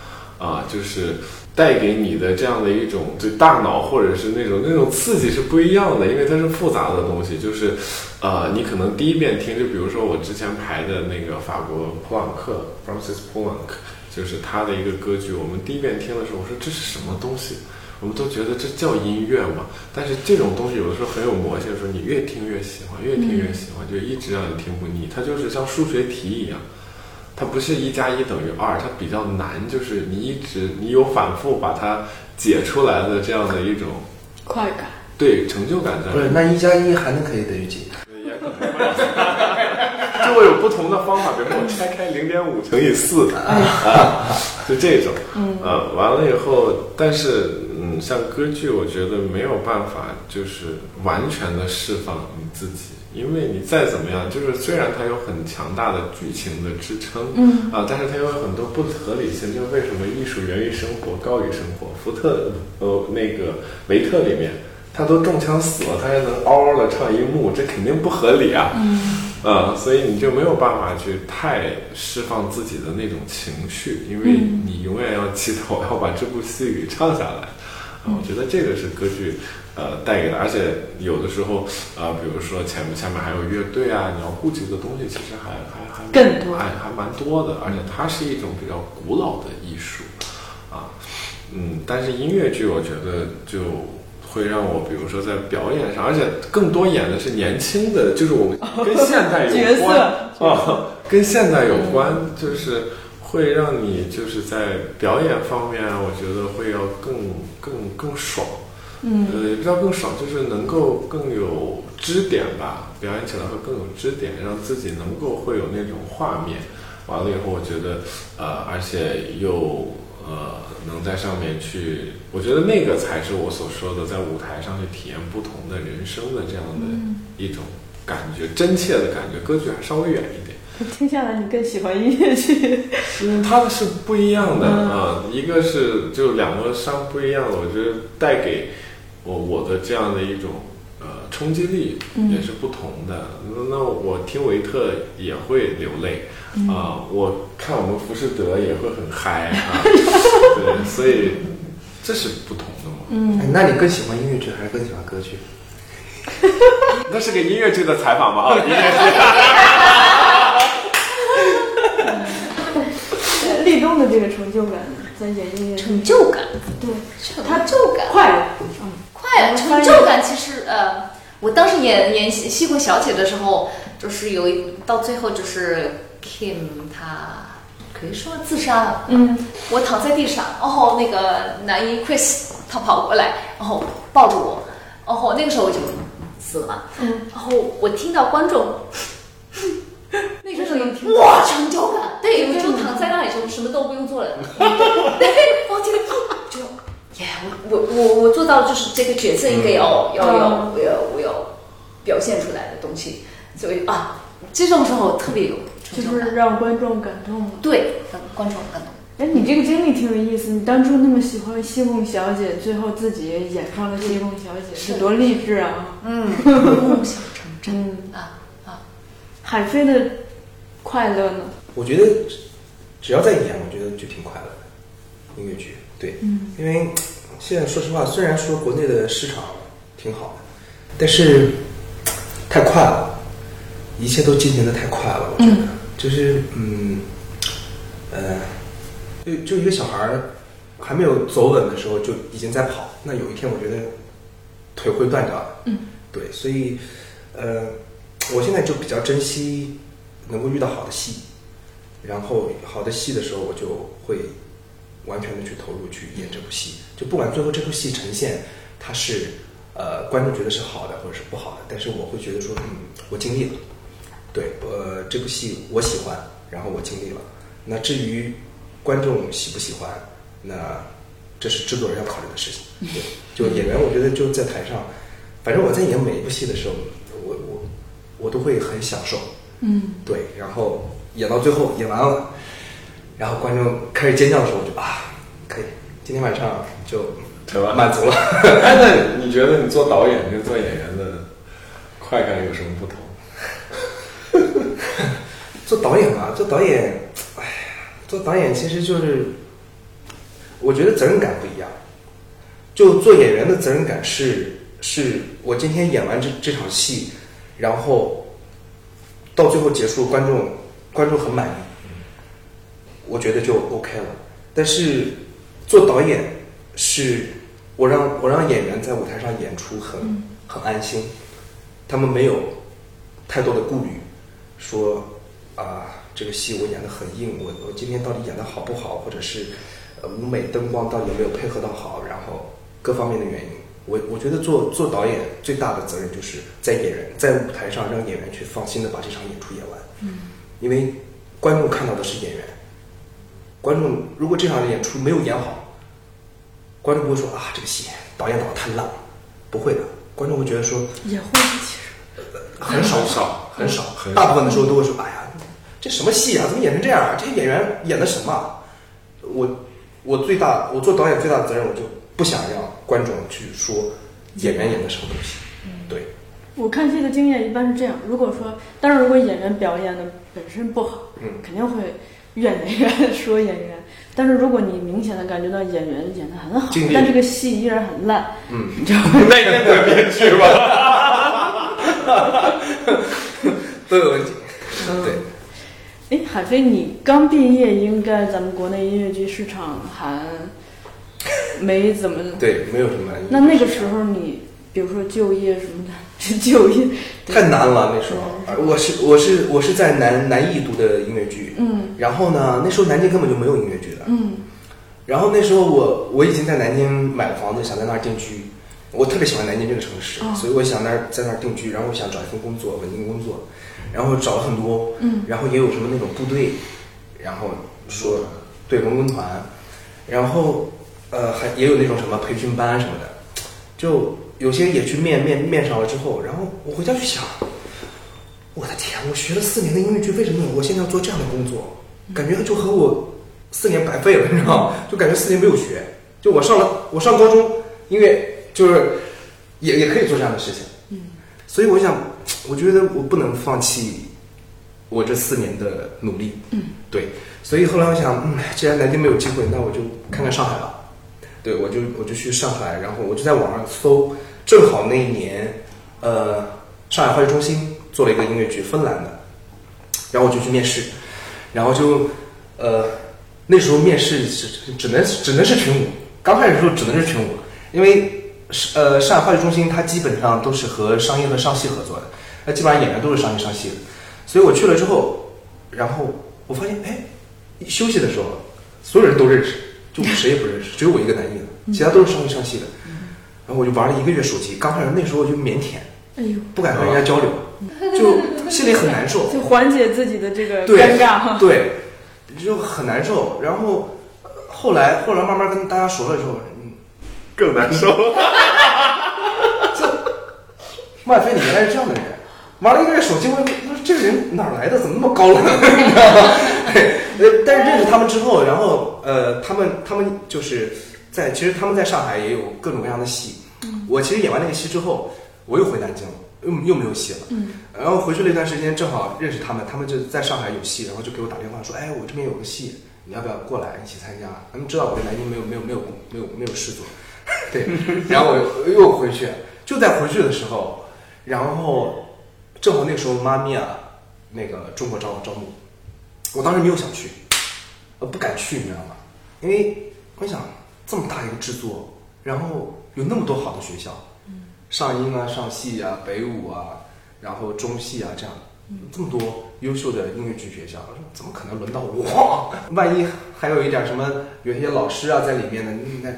啊、就是带给你的这样的一种对大脑或者是那种那种刺激是不一样的，因为它是复杂的东西，就是呃，你可能第一遍听，就比如说我之前排的那个法国普朗克 Francis Poulenc，就是他的一个歌剧，我们第一遍听的时候，我说这是什么东西？我们都觉得这叫音乐嘛，但是这种东西有的时候很有魔性，说你越听越喜欢，越听越喜欢，就一直让你听不腻。它就是像数学题一样，它不是一加一等于二，它比较难，就是你一直你有反复把它解出来的这样的一种快感。对成就感在。不是，那一加一还能可以等于几？也可能会，就会有不同的方法，比如说我拆开零点五乘以四，啊，就这种，嗯，呃，完了以后，但是，嗯，像歌剧，我觉得没有办法，就是完全的释放你自己，因为你再怎么样，就是虽然它有很强大的剧情的支撑，嗯，啊，但是它有很多不合理性，就是为什么艺术源于生活，高于生活？福特，呃，那个维特里面。他都中枪死了，他还能嗷嗷的唱一幕，这肯定不合理啊！嗯，所以你就没有办法去太释放自己的那种情绪，因为你永远要祈祷要把这部戏给唱下来。啊，我觉得这个是歌剧呃带给的，而且有的时候呃，比如说前面下面还有乐队啊，你要顾及的东西其实还还还更多还还蛮多的，而且它是一种比较古老的艺术啊。嗯，但是音乐剧我觉得就会让我，比如说在表演上，而且更多演的是年轻的，就是我们 跟现代角色有关啊，跟现代有关，就是会让你就是在表演方面，我觉得会要更更更爽。嗯，呃，也不知道更爽，就是能够更有支点吧，表演起来会更有支点，让自己能够会有那种画面。完了以后，我觉得，呃，而且又呃，能在上面去，我觉得那个才是我所说的，在舞台上去体验不同的人生的这样的一种感觉，真切的感觉。歌剧还稍微远一点。听下来，你更喜欢音乐剧？嗯，它们是不一样的啊、一个是就两个伤不一样的，我觉得带给我我的这样的一种呃冲击力也是不同的。那那我听维特也会流泪啊、我看我们浮士德也会很嗨啊，对，所以这是不同的嘛。哎，那你更喜欢音乐剧还是更喜欢歌剧？那是个音乐剧的采访吗？啊，音乐剧。立冬的这个成就感，成就感，对，成就感，快乐，嗯，快乐，成就感。其实呃，我当时演演西西贡小姐的时候，就是有一到最后就是 Kim 她可以说自杀。了，嗯，我躺在地上，然后那个男一 Chris 他跑过来，然后抱着我，然后那个时候我就死了。嘛，嗯，然后我听到观众。那个声音，哇，成就感！对，我就躺在那里，就什么都不用做了。对，我听，就，耶，我我我我做到，就是这个角色应该要要要我要我要表现出来的东西，所以啊，这种时候特别有成就就是。让观众感动了。对，让观众感动。哎，你这个经历挺有意思。你当初那么喜欢西贡小姐，最后自己演上了西贡小姐，是多励志啊！嗯，梦想成真啊！海飞的快乐呢？我觉得只要在演，我觉得就挺快乐的。音乐剧，对，嗯，因为现在说实话，虽然说国内的市场挺好的，但是太快了，一切都进行的太快了。我觉得，就是嗯，呃，就就一个小孩儿还没有走稳的时候就已经在跑，那有一天我觉得腿会断掉的。嗯，对，所以呃，我现在就比较珍惜能够遇到好的戏，然后好的戏的时候，我就会完全的去投入去演这部戏，就不管最后这部戏呈现它是呃观众觉得是好的或者是不好的，但是我会觉得说，嗯，我尽力了，对，呃，这部戏我喜欢，然后我尽力了。那至于观众喜不喜欢，那这是制作人要考虑的事情。对，就演员，我觉得就在台上，反正我在演每一部戏的时候，我都会很享受。嗯，对，然后演到最后演完了，然后观众开始尖叫的时候，我就啊，可以，今天晚上就对吧满足了。哎，那你觉得你做导演跟做演员的快感有什么不同？做导演嘛，做导演，哎呀，做导演其实就是，我觉得责任感不一样。就做演员的责任感是，是我今天演完这这场戏，然后到最后结束，观众观众很满意，我觉得就 OK 了。但是做导演是，我让我让演员在舞台上演出很很安心，他们没有太多的顾虑，说啊这个戏我演的很硬，我我今天到底演的好不好，或者是呃舞美灯光到底有没有配合到好，然后各方面的原因。我我觉得做做导演最大的责任就是在演员在舞台上让演员去放心的把这场演出演完，嗯，因为观众看到的是演员，观众如果这场演出没有演好，观众不会说啊这个戏导演导的太烂了，不会的，观众会觉得说也会其实很少很少很少很，少大部分的时候都会说：“哎呀，这什么戏啊？怎么演成这样啊？这些演员演的什么啊？”我我最大我做导演最大的责任，我就不想让观众去说演员演的什么东西。对，我看戏的经验一般是这样：如果说，当然如果演员表演的本身不好，嗯肯定会怨演员说演员。但是如果你明显的感觉到演员演的很好，但这个戏依然很烂，嗯，你就会 那应该得编剧吧？都有问题。对，哎，海飞，你刚毕业，应该咱们国内音乐剧市场还 没怎么。对，没有什么。那那个时候你，比如说就业什么的，就业太难了那时候。我是我是我是在南南艺读的音乐剧，嗯，然后呢，那时候南京根本就没有音乐剧的，嗯，然后那时候我我已经在南京买了房子，想在那儿定居。我特别喜欢南京这个城市，哦。所以我想那儿在那儿定居，然后我想找一份工作，稳定工作，然后找了很多，嗯，然后也有什么那种部队，然后说对文工团，然后呃还也有那种什么培训班什么的，就有些也去面面面上了之后，然后我回家去想，我的天，我学了四年的音乐剧，为什么我现在要做这样的工作？感觉就和我四年白费了，你知道吗？就感觉四年没有学，就我上了我上高中音乐就是也也可以做这样的事情，嗯，所以我想，我觉得我不能放弃我这四年的努力，嗯，对，所以后来我想，嗯，既然南京没有机会，那我就看看上海吧。对，我就我就去上海，然后我就在网上搜，正好那一年，呃，上海话剧中心做了一个音乐剧，芬兰的，然后我就去面试，然后就，呃，那时候面试只只能只能是群舞，刚开始的时候只能是群舞，因为是呃上海话剧中心它基本上都是和商业和上戏合作的，那基本上演员都是商业上戏的，所以我去了之后，然后我发现，哎，休息的时候，所有人都认识。就我谁也不认识，只有我一个男艺的，其他都是上戏上戏的。然后我就玩了一个月手机，刚开始那时候就腼腆，哎呦，不敢和人家交流，就心里很难受，就缓解自己的这个尴尬。对，就很难受。然后呃后来后来慢慢跟大家熟了之后，嗯，更难受。就麦飞，你原来是这样的人，玩了一个月手机，我我说这个人哪来的？怎么那么高冷？你知道吗？呃，但是认识他们之后，然后呃，他们他们就是在其实他们在上海也有各种各样的戏。我其实演完那个戏之后，我又回南京了，又又没有戏了。嗯，然后回去了一段时间，正好认识他们，他们就在上海有戏，然后就给我打电话说：“哎，我这边有个戏，你要不要过来一起参加？”他们知道我在南京没有没有没有没有没有事做，对，然后我又回去，就在回去的时候，然后正好那个时候妈咪啊，那个中国招招募，我当时没有想去，呃，不敢去，你知道吗？因为我想这么大一个制作，然后有那么多好的学校，上音啊、上戏啊、北舞啊，然后中戏啊，这样这么多优秀的音乐剧学校，我说怎么可能轮到我？万一还有一点什么，有些老师啊在里面呢，那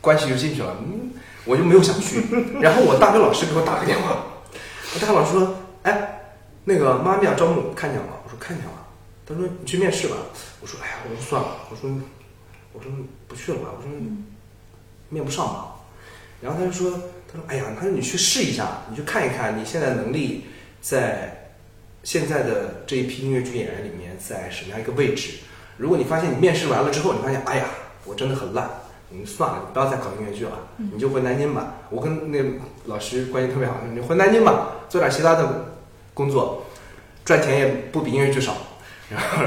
关系就进去了，嗯，我就没有想去。然后我大学老师给我打个电话，我大学老师说，哎，那个妈咪啊招募看见了，我说看见了。他说你去面试吧，我说哎呀，我说算了，我说我说不去了吧，我说面不上吧。然后他就说，他说哎呀，他说你去试一下，你去看一看你现在能力在现在的这一批音乐剧演员里面在什么样一个位置。如果你发现你面试完了之后，你发现哎呀，我真的很烂，你算了，你不要再搞音乐剧了，你就回南京吧。我跟那老师关系特别好，你回南京吧，做点其他的工作，赚钱也不比音乐剧少。然后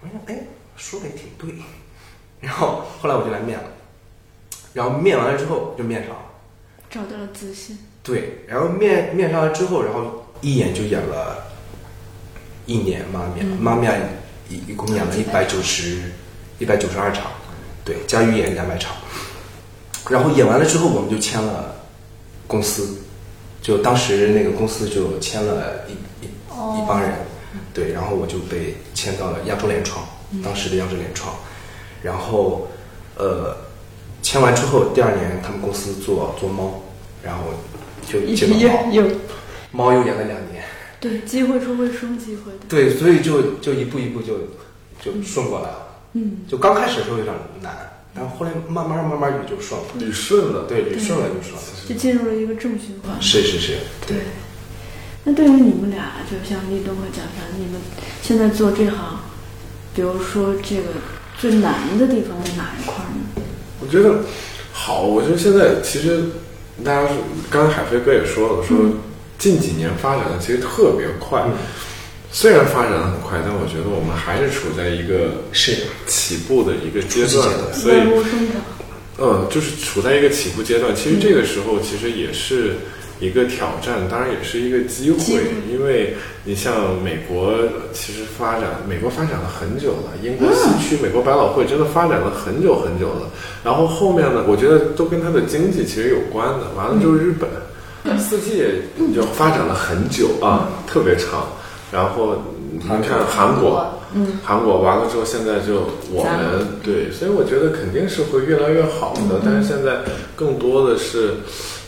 我说哎，说的也挺对。然后后来我就来面了，然后面完了之后就面上了。找到了自信。对，然后面面上了之后，然后一演就演了一年妈咪，妈咪一一共演了一百九十一百九十二场，对，加预演两百场。然后演完了之后，我们就签了公司，就当时那个公司就签了一一一帮人，对，然后我就被签到了亚洲联创，当时的亚洲联创，然后呃签完之后，第二年他们公司做做猫，然后就接了猫，有猫又演了两年，对机会是会生机会的。对，所以就就一步一步就就顺过来了。嗯，就刚开始的时候有点难，但后后来慢慢慢慢捋就顺了。捋顺了，对，捋顺了就顺了。就进入了一个正循环。是是是，对。那对于你们俩，就像立冬和蒋凡，你们现在做这行，比如说这个最难的地方在哪一块呢？我觉得好，我觉得现在其实大家刚才海飞哥也说了，说近几年发展的其实特别快。虽然发展的很快，但我觉得我们还是处在一个是起步的一个阶段，段所以。嗯，就是处在一个起步阶段。其实这个时候，其实也是一个挑战，当然也是一个机会，因为你像美国其实发展，美国发展了很久了，英国西区美国百老汇真的发展了很久很久了。然后后面呢，我觉得都跟它的经济其实有关的。完了就是日本，四季就发展了很久啊，特别长。然后你看韩国，嗯，韩国完了之后，现在就我们对，所以我觉得肯定是会越来越好的。但是现在更多的是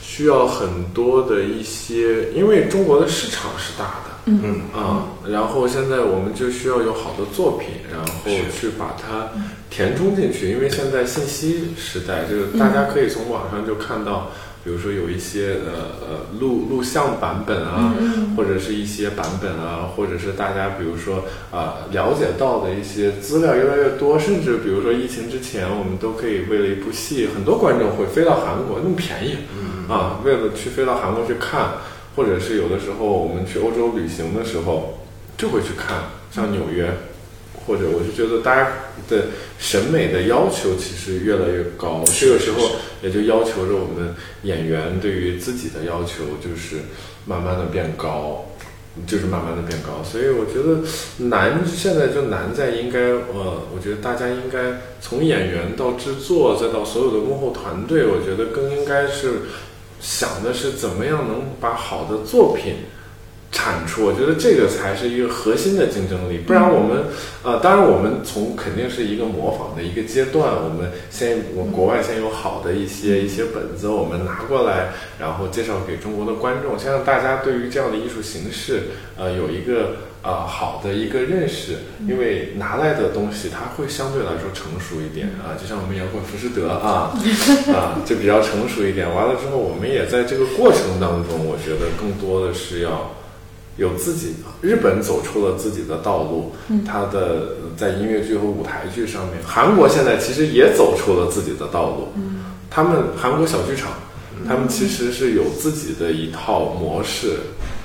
需要很多的一些，因为中国的市场是大的，嗯啊，然后现在我们就需要有好的作品，然后去把它填充进去。因为现在信息时代，就是大家可以从网上就看到。比如说有一些呃呃录录像版本啊，或者是一些版本啊，或者是大家比如说啊了解到的一些资料越来越多，甚至比如说疫情之前，我们都可以为了一部戏，很多观众会飞到韩国，那么便宜，啊，为了去飞到韩国去看，或者是有的时候我们去欧洲旅行的时候，就会去看，像纽约。或者我就觉得大家的审美的要求其实越来越高，这个时候也就要求着我们演员对于自己的要求就是慢慢的变高，就是慢慢的变高。所以我觉得难现在就难在应该呃，我觉得大家应该从演员到制作再到所有的幕后团队，我觉得更应该是想的是怎么样能把好的作品。产出，我觉得这个才是一个核心的竞争力，不然我们，呃，当然我们从肯定是一个模仿的一个阶段，我们先，我国外先有好的一些一些本子，我们拿过来，然后介绍给中国的观众，先让大家对于这样的艺术形式，呃，有一个呃好的一个认识，因为拿来的东西它会相对来说成熟一点啊，就像我们摇滚浮士德啊，啊，就比较成熟一点。完了之后，我们也在这个过程当中，我觉得更多的是要。有自己，日本走出了自己的道路，他的在音乐剧和舞台剧上面，韩国现在其实也走出了自己的道路。他们韩国小剧场，他们其实是有自己的一套模式，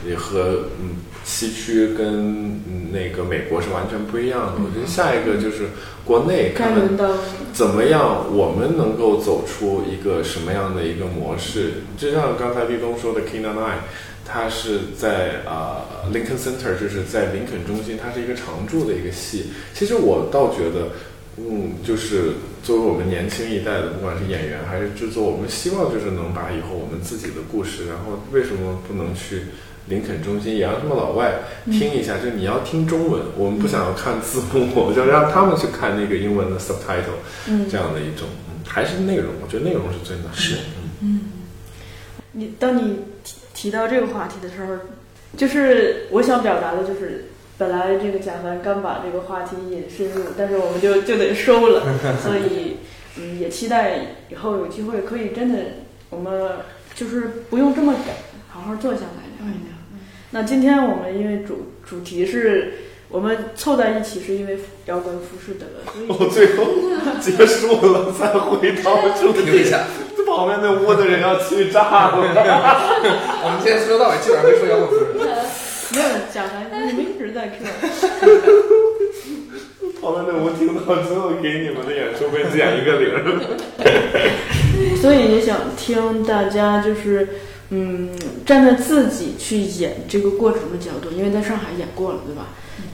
也和嗯西区跟那个美国是完全不一样的。我觉得下一个就是国内看怎么样，我们能够走出一个什么样的一个模式。就像刚才立冬说的 King and I。它是在啊，Lincoln Center，就是在林肯中心，它是一个常驻的一个戏。其实我倒觉得，嗯，就是作为我们年轻一代的，不管是演员还是制作，我们希望就是能把以后我们自己的故事，然后为什么不能去林肯中心，也让他们老外听一下？就是你要听中文，我们不想要看字幕，我就让他们去看那个英文的 subtitle，嗯这样的一种，还是内容，我觉得内容是最难的。是，嗯，你当你。提到这个话题的时候，就是我想表达的，就是本来这个贾凡刚把这个话题引深入，但是我们就就得收了，所以嗯，也期待以后有机会可以真的，我们就是不用这么赶，好好坐下来聊一聊。那今天我们因为主主题是我们凑在一起，是因为摇滚浮士德，所以 我最后结束了，再回到主题。旁边那屋的人要气炸了。我们今天从头到尾基本上没说摇滚服饰。没有讲完，你们一直在 Q。旁边那屋听到之后，给你们的演出会减一个零。所以也想听大家就是，嗯，站在自己去演这个过程的角度，因为在上海演过了，对吧？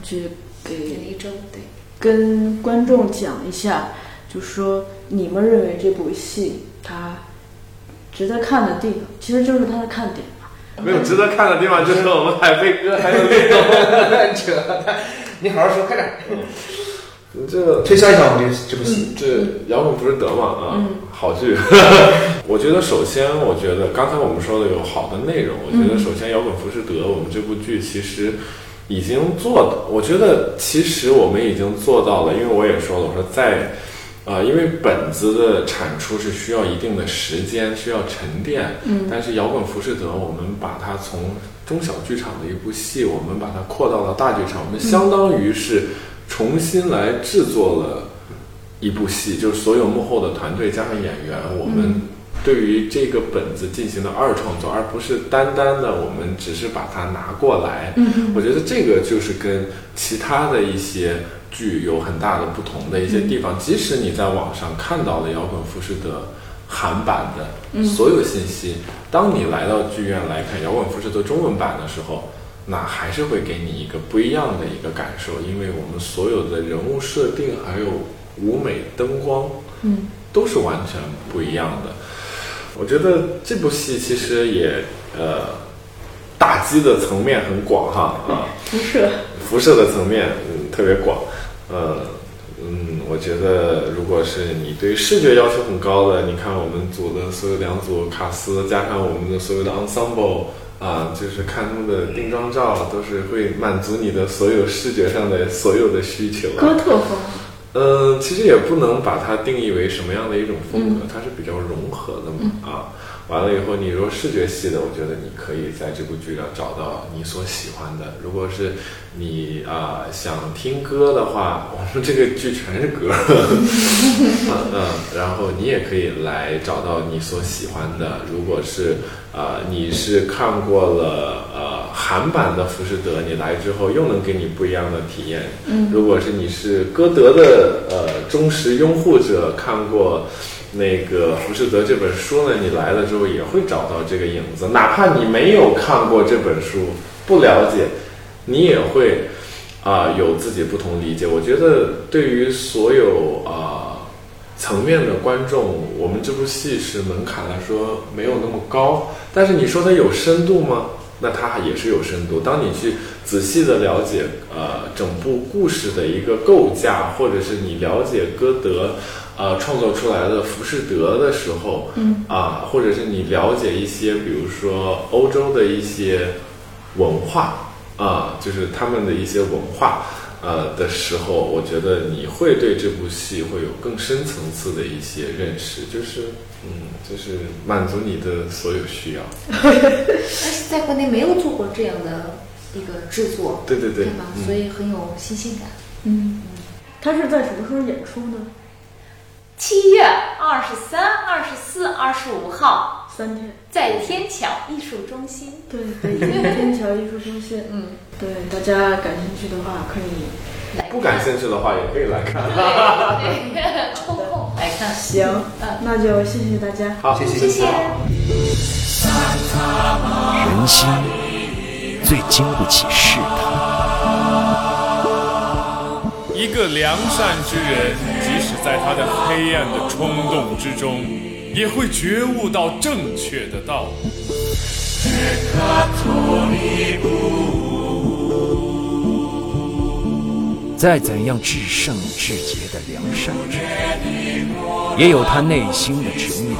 去给一周对，跟观众讲一下，就说你们认为这部戏它。值得看的地方，其实就是它的看点吧。没有值得看的地方，就是我们海飞哥还有那个扯淡。你好好说，快点。这推销一下我们这这部戏，这摇滚不是德嘛啊，好剧。我觉得首先，我觉得刚才我们说的有好的内容。我觉得首先，摇滚不是德，我们这部剧其实已经做到，我觉得其实我们已经做到了，因为我也说了，我说在。啊，因为本子的产出是需要一定的时间，需要沉淀。嗯，但是摇滚浮士德，我们把它从中小剧场的一部戏，我们把它扩到了大剧场，我们相当于是重新来制作了一部戏，就是所有幕后的团队加上演员，我们对于这个本子进行的二创作，而不是单单的我们只是把它拿过来。嗯，我觉得这个就是跟其他的一些。剧有很大的不同的一些地方，即使你在网上看到了摇滚服饰的韩版的所有信息。当你来到剧院来看《摇滚服饰》的中文版的时候，那还是会给你一个不一样的一个感受，因为我们所有的人物设定还有舞美灯光，嗯，都是完全不一样的。我觉得这部戏其实也呃，打击的层面很广哈啊，辐射，辐射的层面嗯特别广，呃嗯，我觉得如果是你对视觉要求很高的，你看我们组的所有两组卡斯，加上我们的所有的 ensemble 啊，就是看他们的定妆照，都是会满足你的所有视觉上的所有的需求、啊。哥特风，嗯，其实也不能把它定义为什么样的一种风格，它是比较融合的嘛、啊。完了以后，你说视觉系的，我觉得你可以在这部剧上找到你所喜欢的。如果是你啊、想听歌的话，我说这个剧全是歌，嗯嗯，然后你也可以来找到你所喜欢的。如果是啊、你是看过了呃韩版的《浮士德》，你来之后又能给你不一样的体验。嗯，如果是你是歌德的呃忠实拥护者，看过。那个《浮士德》这本书呢，你来了之后也会找到这个影子，哪怕你没有看过这本书，不了解，你也会啊、有自己不同理解。我觉得对于所有啊、层面的观众，我们这部戏是门槛来说没有那么高，但是你说它有深度吗？那它也是有深度。当你去仔细的了解呃整部故事的一个构架，或者是你了解歌德呃创作出来的《浮士德》的时候，嗯啊，或者是你了解一些比如说欧洲的一些文化啊，就是他们的一些文化。呃的时候，我觉得你会对这部戏会有更深层次的一些认识，就是嗯，就是满足你的所有需要。而且在国内没有做过这样的一个制作，对对对吧？嗯所以很有新鲜感。嗯，他是在什么时候演出呢？七月二十三、二十四、二十五号三天。在天桥艺术中心。对，北京天桥艺术中心。嗯，对，大家感兴趣的话可以。来不感兴趣的话，也可以来看。对，抽空来看。行，那就谢谢大家。好，谢谢谢谢。人心最经不起试探。一个良善之人，即使在他的黑暗的冲动之中，也会觉悟到正确的道路。再怎样至圣至洁的梁山之，也有他内心的执念。